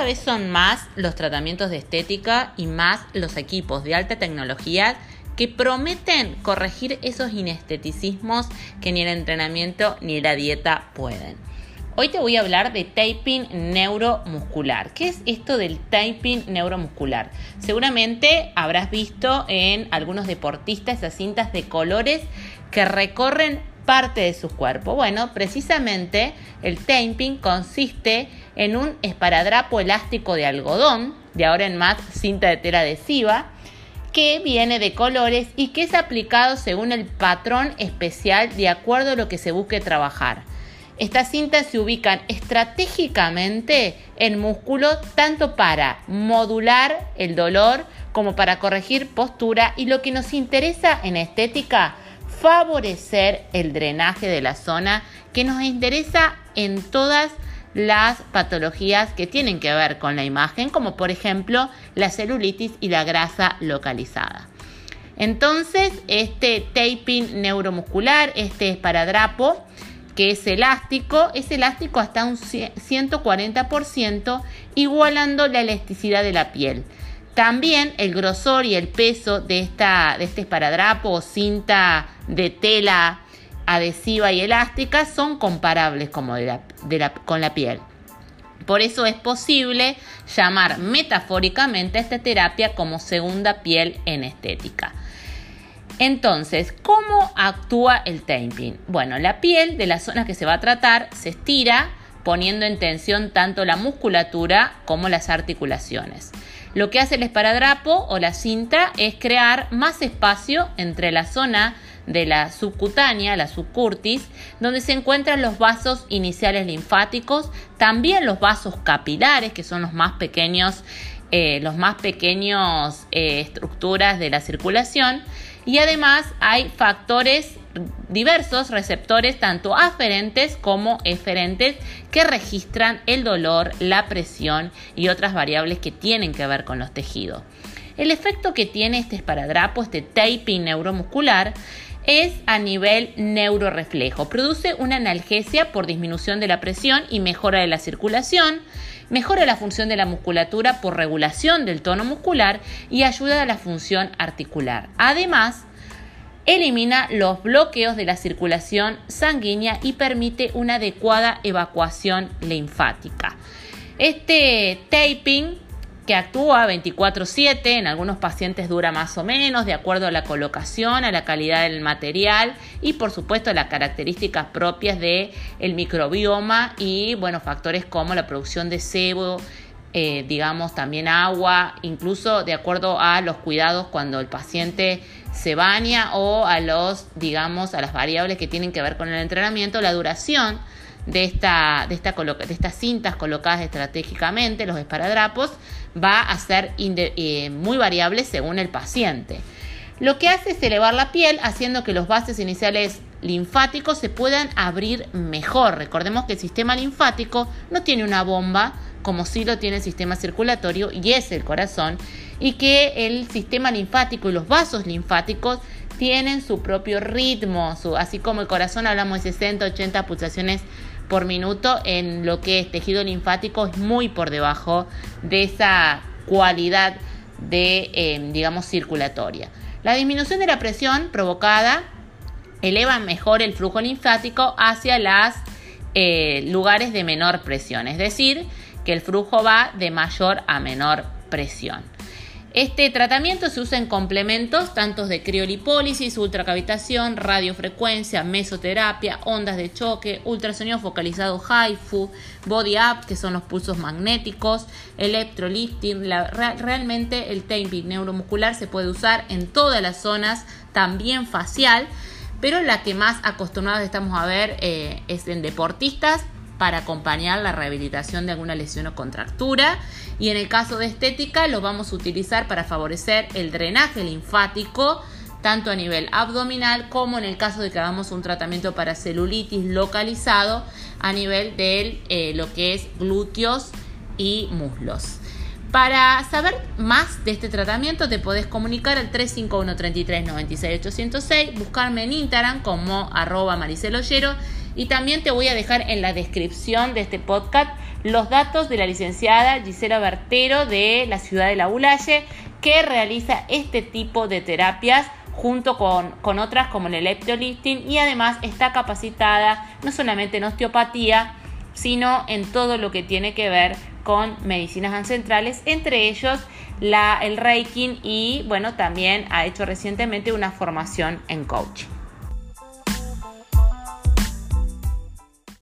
cada vez son más los tratamientos de estética y más los equipos de alta tecnología que prometen corregir esos inesteticismos que ni el entrenamiento ni la dieta pueden. Hoy te voy a hablar de taping neuromuscular. ¿Qué es esto del taping neuromuscular? Seguramente habrás visto en algunos deportistas esas cintas de colores que recorren parte de su cuerpo. Bueno, precisamente el taping consiste en un esparadrapo elástico de algodón, de ahora en más cinta de tela adhesiva, que viene de colores y que es aplicado según el patrón especial de acuerdo a lo que se busque trabajar. Estas cintas se ubican estratégicamente en músculo tanto para modular el dolor como para corregir postura y lo que nos interesa en estética, favorecer el drenaje de la zona que nos interesa en todas las patologías que tienen que ver con la imagen, como por ejemplo la celulitis y la grasa localizada. Entonces, este taping neuromuscular, este esparadrapo, que es elástico, es elástico hasta un 140%, igualando la elasticidad de la piel. También el grosor y el peso de, esta, de este esparadrapo o cinta de tela adhesiva y elástica son comparables como con la piel. Por eso es posible llamar metafóricamente a esta terapia como segunda piel en estética. Entonces, ¿cómo actúa el taping? Bueno, la piel de la zona que se va a tratar se estira poniendo en tensión tanto la musculatura como las articulaciones. Lo que hace el esparadrapo o la cinta es crear más espacio entre la zona de la subcutánea, la subcurtis, donde se encuentran los vasos iniciales linfáticos, también los vasos capilares, que son los más pequeños, eh, los más pequeños eh, estructuras de la circulación, y además hay factores diversos receptores tanto aferentes como eferentes que registran el dolor, la presión y otras variables que tienen que ver con los tejidos. El efecto que tiene este esparadrapo, este taping neuromuscular, es a nivel neuroreflejo. Produce una analgesia por disminución de la presión y mejora de la circulación, mejora la función de la musculatura por regulación del tono muscular y ayuda a la función articular. Además, elimina los bloqueos de la circulación sanguínea y permite una adecuada evacuación linfática. Este taping que actúa 24/7, en algunos pacientes dura más o menos, de acuerdo a la colocación, a la calidad del material y por supuesto a las características propias del el microbioma y bueno, factores como la producción de sebo, eh, digamos también agua, incluso de acuerdo a los cuidados cuando el paciente se baña o a los, digamos, a las variables que tienen que ver con el entrenamiento, la duración de, esta, de, de estas cintas colocadas estratégicamente, los esparadrapos, va a ser eh, muy variable según el paciente. Lo que hace es elevar la piel haciendo que los bases iniciales linfáticos se puedan abrir mejor. Recordemos que el sistema linfático no tiene una bomba como sí lo tiene el sistema circulatorio y es el corazón, y que el sistema linfático y los vasos linfáticos tienen su propio ritmo, así como el corazón hablamos de 60, 80 pulsaciones por minuto, en lo que es tejido linfático es muy por debajo de esa cualidad de, em, digamos, circulatoria. La disminución de la presión provocada eleva mejor el flujo linfático hacia los eh, lugares de menor presión, es decir, que el flujo va de mayor a menor presión. Este tratamiento se usa en complementos tanto de criolipólisis, ultracavitación, radiofrecuencia, mesoterapia, ondas de choque, ultrasonido focalizado HIFU, body up, que son los pulsos magnéticos, electrolifting. realmente el taping neuromuscular se puede usar en todas las zonas, también facial, pero la que más acostumbrados estamos a ver eh, es en deportistas para acompañar la rehabilitación de alguna lesión o contractura. Y en el caso de estética, lo vamos a utilizar para favorecer el drenaje linfático, tanto a nivel abdominal como en el caso de que hagamos un tratamiento para celulitis localizado a nivel de eh, lo que es glúteos y muslos. Para saber más de este tratamiento te podés comunicar al 351 33 96 806, buscarme en Instagram como arroba mariceloyero Y también te voy a dejar en la descripción de este podcast los datos de la licenciada Gisela Bertero de la ciudad de La Ulaye, que realiza este tipo de terapias junto con, con, otras como el electrolifting y además está capacitada no solamente en osteopatía, sino en todo lo que tiene que ver con medicinas ancestrales, entre ellos el Reiki y bueno, también ha hecho recientemente una formación en coaching.